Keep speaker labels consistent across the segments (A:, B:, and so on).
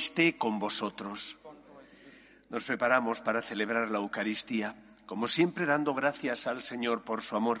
A: esté con vosotros. Nos preparamos para celebrar la Eucaristía, como siempre dando gracias al Señor por su amor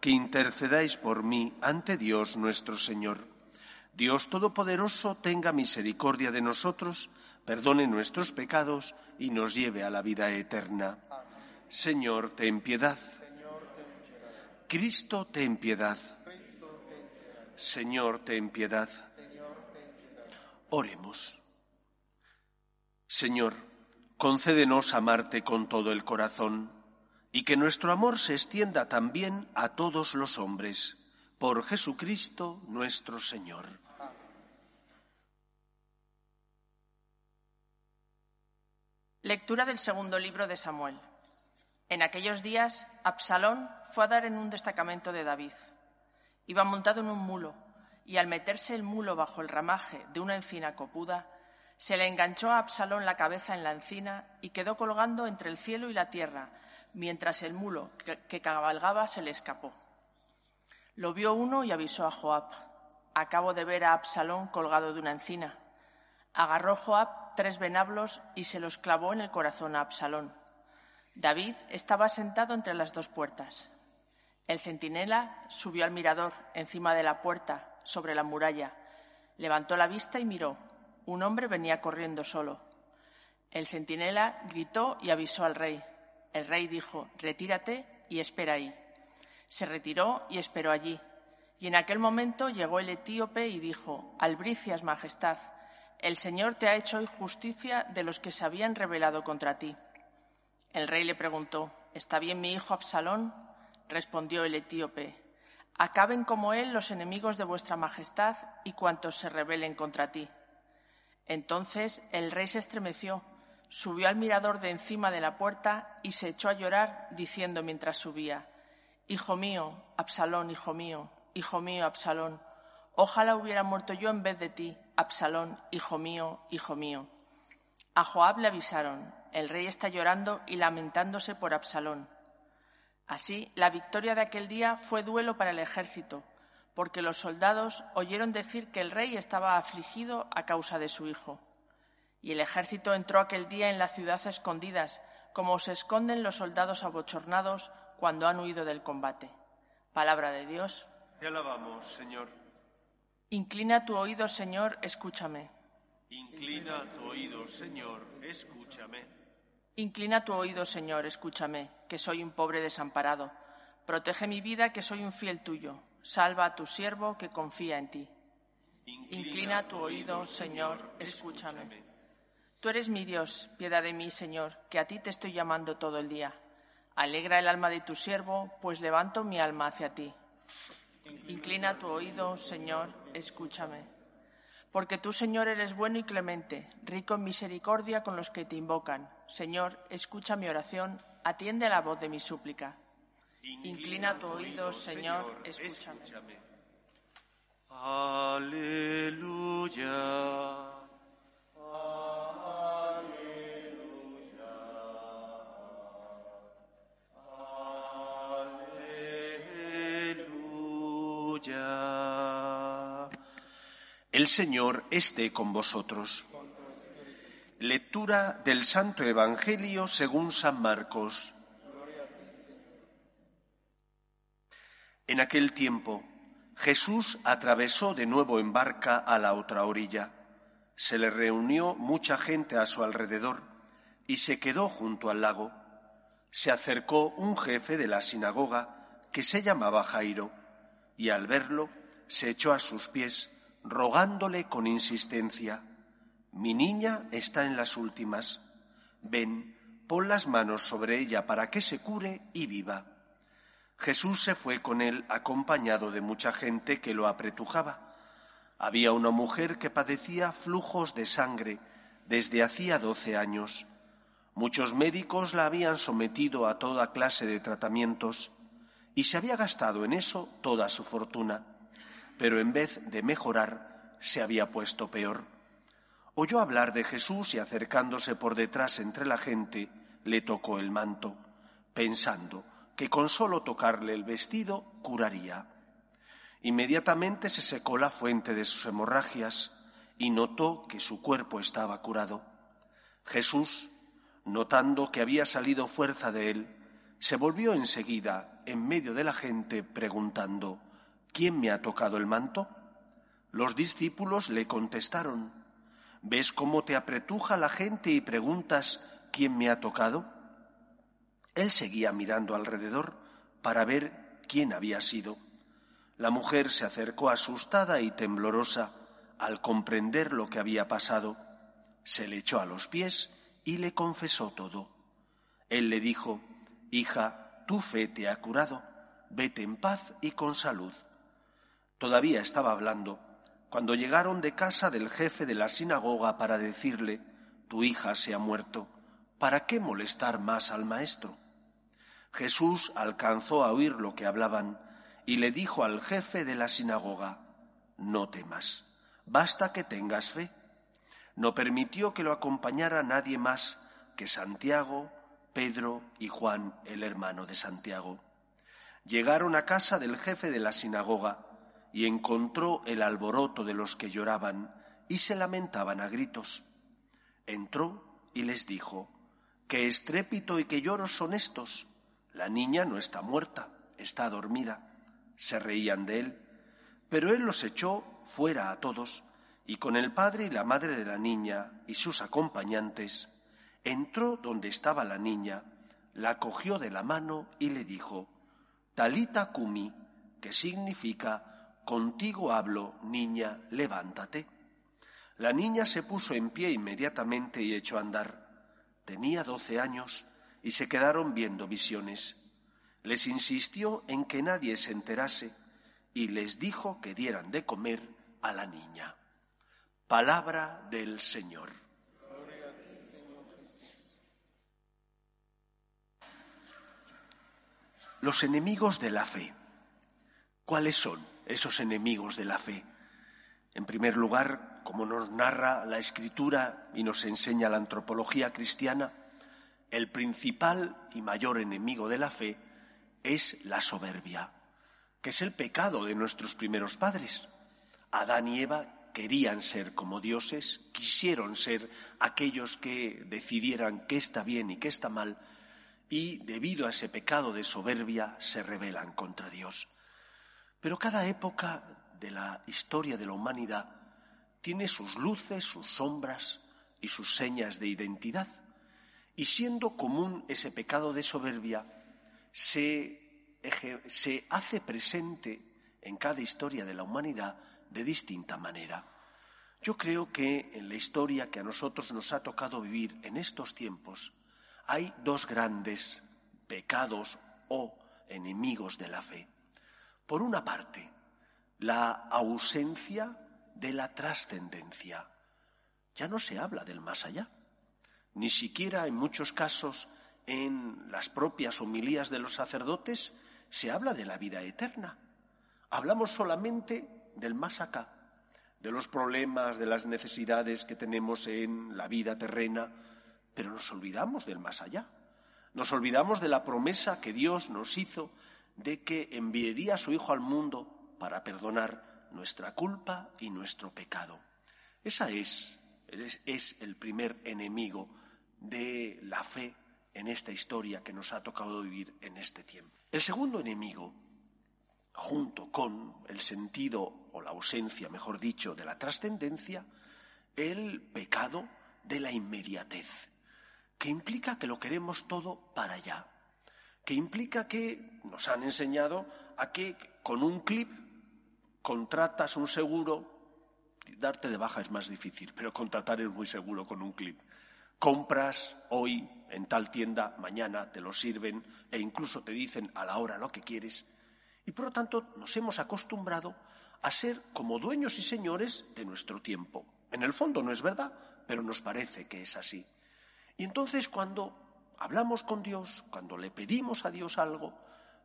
A: que intercedáis por mí ante Dios nuestro Señor. Dios Todopoderoso tenga misericordia de nosotros, perdone nuestros pecados y nos lleve a la vida eterna. Señor, ten piedad. Cristo, ten piedad. Señor, ten piedad. Oremos. Señor, concédenos amarte con todo el corazón y que nuestro amor se extienda también a todos los hombres. Por Jesucristo nuestro Señor.
B: Lectura del segundo libro de Samuel. En aquellos días, Absalón fue a dar en un destacamento de David. Iba montado en un mulo, y al meterse el mulo bajo el ramaje de una encina copuda, se le enganchó a Absalón la cabeza en la encina y quedó colgando entre el cielo y la tierra, mientras el mulo que cabalgaba se le escapó. Lo vio uno y avisó a Joab. Acabo de ver a Absalón colgado de una encina. Agarró Joab tres venablos y se los clavó en el corazón a Absalón. David estaba sentado entre las dos puertas. El centinela subió al mirador encima de la puerta, sobre la muralla. Levantó la vista y miró. Un hombre venía corriendo solo. El centinela gritó y avisó al rey. El rey dijo, Retírate y espera ahí. Se retiró y esperó allí. Y en aquel momento llegó el etíope y dijo, Albricias, Majestad, el Señor te ha hecho hoy justicia de los que se habían rebelado contra ti. El rey le preguntó, ¿Está bien mi hijo Absalón? Respondió el etíope, Acaben como él los enemigos de vuestra Majestad y cuantos se rebelen contra ti. Entonces el rey se estremeció, subió al mirador de encima de la puerta y se echó a llorar, diciendo mientras subía, Hijo mío, Absalón, hijo mío, hijo mío, Absalón, ojalá hubiera muerto yo en vez de ti, Absalón, hijo mío, hijo mío. A Joab le avisaron, el rey está llorando y lamentándose por Absalón. Así, la victoria de aquel día fue duelo para el ejército, porque los soldados oyeron decir que el rey estaba afligido a causa de su hijo. Y el ejército entró aquel día en la ciudad escondidas, como se esconden los soldados abochornados cuando han huido del combate. Palabra de Dios.
A: Te alabamos, Señor.
B: Inclina tu oído, Señor, escúchame.
A: Inclina tu oído, Señor, escúchame.
B: Inclina tu oído, Señor, escúchame, que soy un pobre desamparado. Protege mi vida, que soy un fiel tuyo. Salva a tu siervo, que confía en ti. Inclina tu oído, Señor, escúchame. Tú eres mi Dios, piedad de mí, Señor, que a ti te estoy llamando todo el día. Alegra el alma de tu siervo, pues levanto mi alma hacia ti. Inclina tu oído, Señor, escúchame. Porque tú, Señor, eres bueno y clemente, rico en misericordia con los que te invocan. Señor, escucha mi oración, atiende a la voz de mi súplica. Inclina tu oído, Señor, escúchame.
A: El Señor esté con vosotros. Lectura del Santo Evangelio según San Marcos. En aquel tiempo, Jesús atravesó de nuevo en barca a la otra orilla. Se le reunió mucha gente a su alrededor y se quedó junto al lago. Se acercó un jefe de la sinagoga que se llamaba Jairo y al verlo se echó a sus pies, rogándole con insistencia, Mi niña está en las últimas, ven, pon las manos sobre ella para que se cure y viva. Jesús se fue con él acompañado de mucha gente que lo apretujaba. Había una mujer que padecía flujos de sangre desde hacía doce años. Muchos médicos la habían sometido a toda clase de tratamientos y se había gastado en eso toda su fortuna, pero en vez de mejorar, se había puesto peor. Oyó hablar de Jesús y acercándose por detrás entre la gente, le tocó el manto, pensando que con solo tocarle el vestido curaría. Inmediatamente se secó la fuente de sus hemorragias y notó que su cuerpo estaba curado. Jesús, notando que había salido fuerza de él, se volvió enseguida en medio de la gente preguntando, ¿quién me ha tocado el manto? Los discípulos le contestaron, ¿ves cómo te apretuja la gente y preguntas, ¿quién me ha tocado? Él seguía mirando alrededor para ver quién había sido. La mujer se acercó asustada y temblorosa al comprender lo que había pasado. Se le echó a los pies y le confesó todo. Él le dijo, Hija, tu fe te ha curado, vete en paz y con salud. Todavía estaba hablando cuando llegaron de casa del jefe de la sinagoga para decirle, Tu hija se ha muerto ¿para qué molestar más al maestro? Jesús alcanzó a oír lo que hablaban y le dijo al jefe de la sinagoga, no temas, basta que tengas fe. No permitió que lo acompañara nadie más que Santiago, Pedro y Juan, el hermano de Santiago. Llegaron a casa del jefe de la sinagoga y encontró el alboroto de los que lloraban y se lamentaban a gritos. Entró y les dijo, ¿Qué estrépito y qué lloros son estos? La niña no está muerta, está dormida. Se reían de él, pero él los echó fuera a todos, y con el padre y la madre de la niña y sus acompañantes, entró donde estaba la niña, la cogió de la mano y le dijo, Talita kumi, que significa, contigo hablo, niña, levántate. La niña se puso en pie inmediatamente y echó a andar. Tenía doce años y se quedaron viendo visiones. Les insistió en que nadie se enterase y les dijo que dieran de comer a la niña. Palabra del Señor. Los enemigos de la fe. ¿Cuáles son esos enemigos de la fe? En primer lugar, como nos narra la escritura y nos enseña la antropología cristiana, el principal y mayor enemigo de la fe es la soberbia, que es el pecado de nuestros primeros padres. Adán y Eva querían ser como dioses, quisieron ser aquellos que decidieran qué está bien y qué está mal, y debido a ese pecado de soberbia se rebelan contra Dios. Pero cada época de la historia de la humanidad tiene sus luces, sus sombras y sus señas de identidad. Y siendo común ese pecado de soberbia, se, se, hace presente en cada historia de la humanidad de distinta manera. Yo creo que en la historia que a nosotros nos ha tocado vivir en estos tiempos hay dos grandes pecados o enemigos de la fe. Por una parte, la ausencia de la trascendencia. Ya no se habla del más allá. Ni siquiera en muchos casos en las propias homilías de los sacerdotes se habla de la vida eterna. Hablamos solamente del más acá, de los problemas, de las necesidades que tenemos en la vida terrena, pero nos olvidamos del más allá. Nos olvidamos de la promesa que Dios nos hizo de que enviaría a su Hijo al mundo para perdonar nuestra culpa y nuestro pecado. Esa es, es, el primer enemigo de la fe en esta historia que nos ha tocado vivir en este tiempo. El segundo enemigo, junto con el sentido o la ausencia, mejor dicho, de la trascendencia, el pecado de la inmediatez, que implica que lo queremos todo para allá, que implica que nos han enseñado a que con un clip contratas un seguro darte de baja es más difícil, pero contratar es muy seguro con un clip. Compras hoy en tal tienda, mañana te lo sirven e incluso te dicen a la hora lo que quieres. Y por lo tanto nos hemos acostumbrado a ser como dueños y señores de nuestro tiempo. En el fondo no es verdad, pero nos parece que es así. Y entonces cuando hablamos con Dios, cuando le pedimos a Dios algo,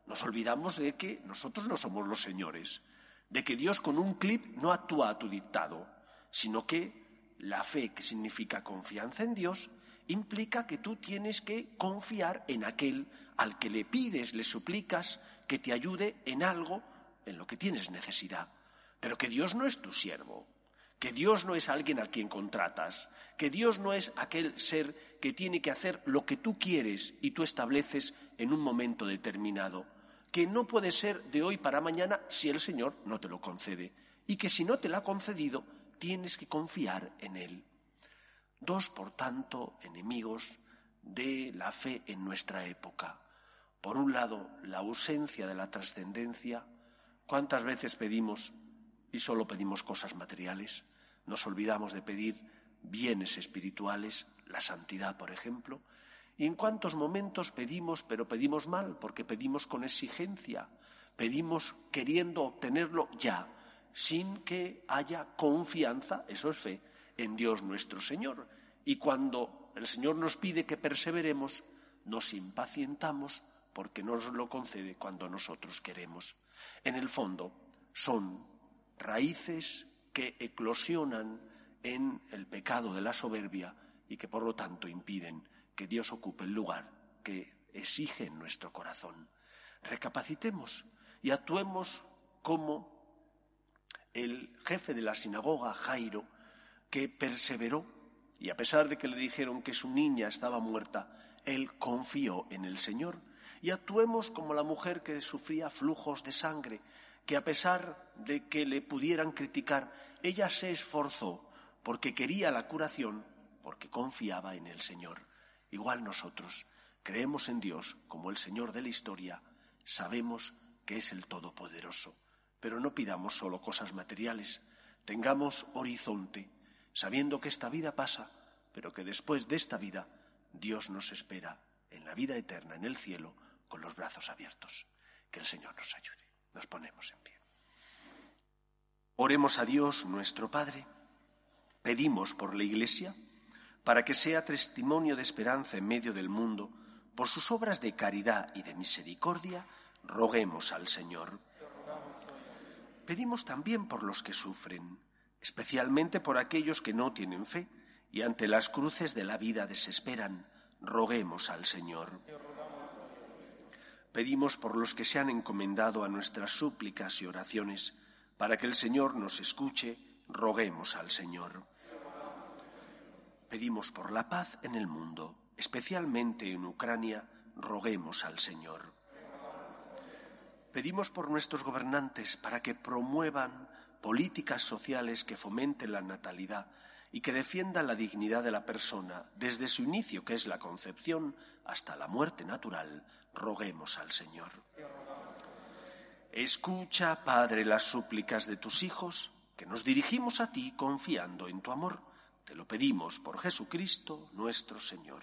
A: nos olvidamos de que nosotros no somos los señores, de que Dios con un clip no actúa a tu dictado, sino que la fe, que significa confianza en Dios, implica que tú tienes que confiar en aquel al que le pides, le suplicas que te ayude en algo en lo que tienes necesidad. Pero que Dios no es tu siervo, que Dios no es alguien al quien contratas, que Dios no es aquel ser que tiene que hacer lo que tú quieres y tú estableces en un momento determinado, que no puede ser de hoy para mañana si el Señor no te lo concede, y que si no te lo ha concedido, tienes que confiar en Él. Dos, por tanto, enemigos de la fe en nuestra época. Por un lado, la ausencia de la trascendencia. ¿Cuántas veces pedimos y solo pedimos cosas materiales? Nos olvidamos de pedir bienes espirituales, la santidad, por ejemplo. ¿Y en cuántos momentos pedimos, pero pedimos mal, porque pedimos con exigencia, pedimos queriendo obtenerlo ya, sin que haya confianza, eso es fe, en Dios nuestro Señor. Y cuando el Señor nos pide que perseveremos, nos impacientamos porque nos lo concede cuando nosotros queremos. En el fondo, son raíces que eclosionan en el pecado de la soberbia y que por lo tanto impiden que Dios ocupe el lugar que exige en nuestro corazón. Recapacitemos y actuemos como el jefe de la sinagoga, Jairo, que perseveró y a pesar de que le dijeron que su niña estaba muerta, él confió en el Señor. Y actuemos como la mujer que sufría flujos de sangre, que a pesar de que le pudieran criticar, ella se esforzó porque quería la curación, porque confiaba en el Señor. Igual nosotros creemos en Dios como el Señor de la historia, sabemos que es el Todopoderoso, pero no pidamos solo cosas materiales, tengamos horizonte, sabiendo que esta vida pasa, pero que después de esta vida Dios nos espera en la vida eterna, en el cielo, con los brazos abiertos. Que el Señor nos ayude. Nos ponemos en pie. Oremos a Dios, nuestro Padre. Pedimos por la Iglesia para que sea testimonio de esperanza en medio del mundo, por sus obras de caridad y de misericordia, roguemos al Señor. Pedimos también por los que sufren especialmente por aquellos que no tienen fe y ante las cruces de la vida desesperan. Roguemos al Señor. Pedimos por los que se han encomendado a nuestras súplicas y oraciones, para que el Señor nos escuche, roguemos al Señor. Pedimos por la paz en el mundo, especialmente en Ucrania, roguemos al Señor. Pedimos por nuestros gobernantes para que promuevan políticas sociales que fomenten la natalidad y que defiendan la dignidad de la persona desde su inicio, que es la concepción, hasta la muerte natural, roguemos al Señor. Escucha, Padre, las súplicas de tus hijos, que nos dirigimos a ti confiando en tu amor. Te lo pedimos por Jesucristo nuestro Señor.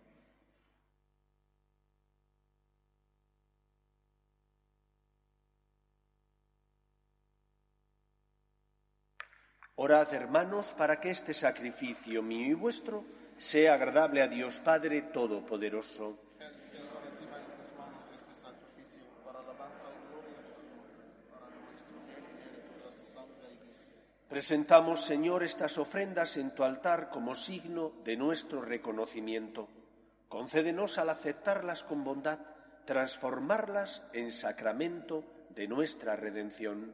A: Orad, hermanos, para que este sacrificio mío y vuestro sea agradable a Dios Padre Todopoderoso.
C: El Señor reciba en sus manos este sacrificio para alabanza y gloria de su nombre, para nuestro bien y bien de toda su santa iglesia.
A: Presentamos, Señor, estas ofrendas en tu altar como signo de nuestro reconocimiento. Concédenos al aceptarlas con bondad, transformarlas en sacramento de nuestra redención.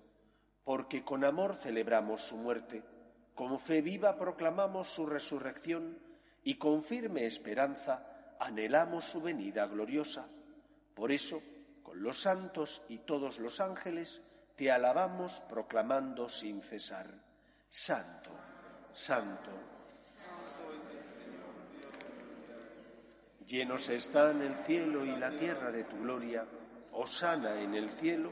A: porque con amor celebramos su muerte, con fe viva proclamamos su resurrección y con firme esperanza anhelamos su venida gloriosa. Por eso, con los santos y todos los ángeles, te alabamos proclamando sin cesar. Santo, santo. Llenos están el cielo y la tierra de tu gloria. Osana en el cielo.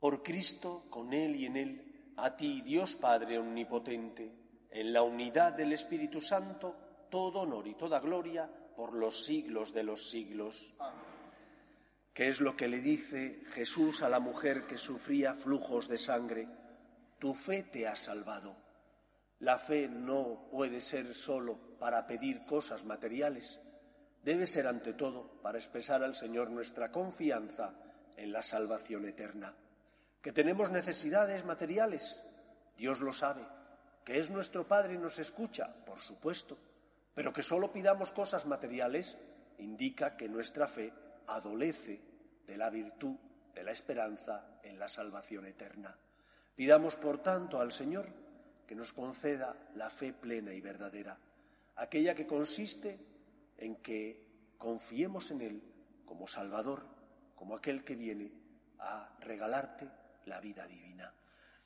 A: Por Cristo, con Él y en Él, a ti, Dios Padre Omnipotente, en la unidad del Espíritu Santo, todo honor y toda gloria por los siglos de los siglos. ¿Qué es lo que le dice Jesús a la mujer que sufría flujos de sangre? Tu fe te ha salvado. La fe no puede ser solo para pedir cosas materiales, debe ser ante todo para expresar al Señor nuestra confianza en la salvación eterna. Que tenemos necesidades materiales, Dios lo sabe. Que es nuestro Padre y nos escucha, por supuesto. Pero que solo pidamos cosas materiales indica que nuestra fe adolece de la virtud de la esperanza en la salvación eterna. Pidamos, por tanto, al Señor que nos conceda la fe plena y verdadera, aquella que consiste en que confiemos en Él como Salvador, como aquel que viene a regalarte la vida divina.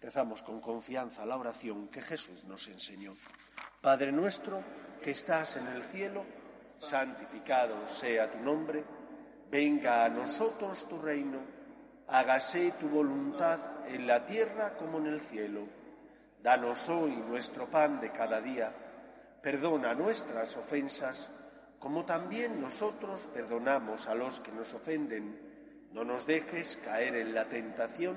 A: Rezamos con confianza la oración que Jesús nos enseñó. Padre nuestro que estás en el cielo, santificado sea tu nombre, venga a nosotros tu reino, hágase tu voluntad en la tierra como en el cielo. Danos hoy nuestro pan de cada día, perdona nuestras ofensas, como también nosotros perdonamos a los que nos ofenden. No nos dejes caer en la tentación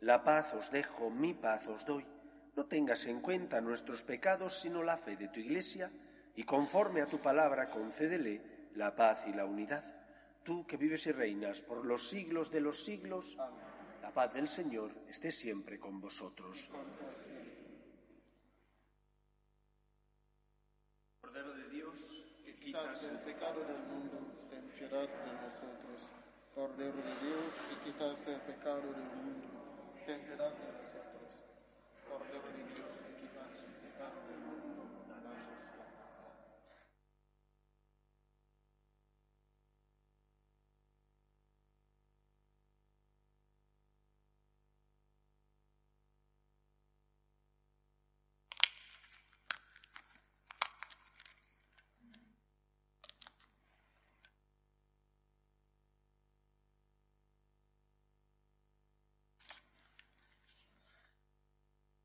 A: la paz os dejo, mi paz os doy. No tengas en cuenta nuestros pecados, sino la fe de tu Iglesia, y conforme a tu palabra concédele la paz y la unidad. Tú que vives y reinas por los siglos de los siglos, la paz del Señor esté siempre con vosotros. Cordero de Dios, que quitas
C: el pecado del mundo, ten piedad de nosotros. Cordero de Dios, que quitas el pecado del mundo, ten piedad de nosotros. Dios, que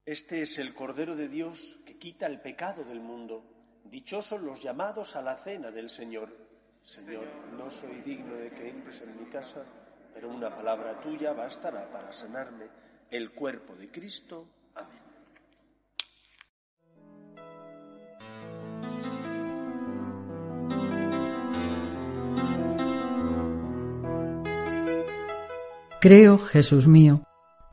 A: Este es el Cordero de Dios que quita el pecado del mundo. Dichosos los llamados a la cena del Señor. Señor, no soy digno de que entres en mi casa, pero una palabra tuya bastará para sanarme. El cuerpo de Cristo. Amén.
D: Creo, Jesús mío,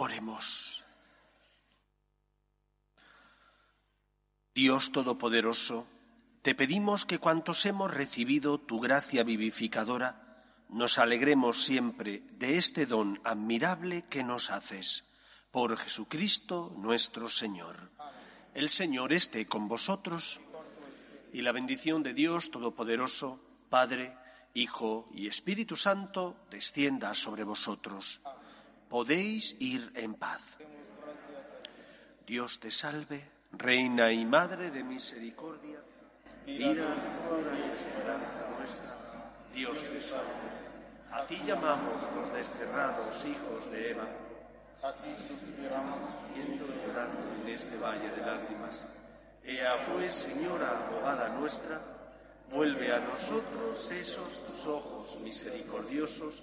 A: Oremos. Dios Todopoderoso, te pedimos que cuantos hemos recibido tu gracia vivificadora, nos alegremos siempre de este don admirable que nos haces. Por Jesucristo nuestro Señor. El Señor esté con vosotros y la bendición de Dios Todopoderoso, Padre, Hijo y Espíritu Santo, descienda sobre vosotros. Podéis ir en paz. Dios te salve, Reina y Madre de Misericordia, vida, y esperanza nuestra. Dios te salve. A ti llamamos los desterrados hijos de Eva.
C: A ti suspiramos,
A: yendo y llorando en este valle de lágrimas. Ea pues, Señora, abogada nuestra, vuelve a nosotros esos tus ojos misericordiosos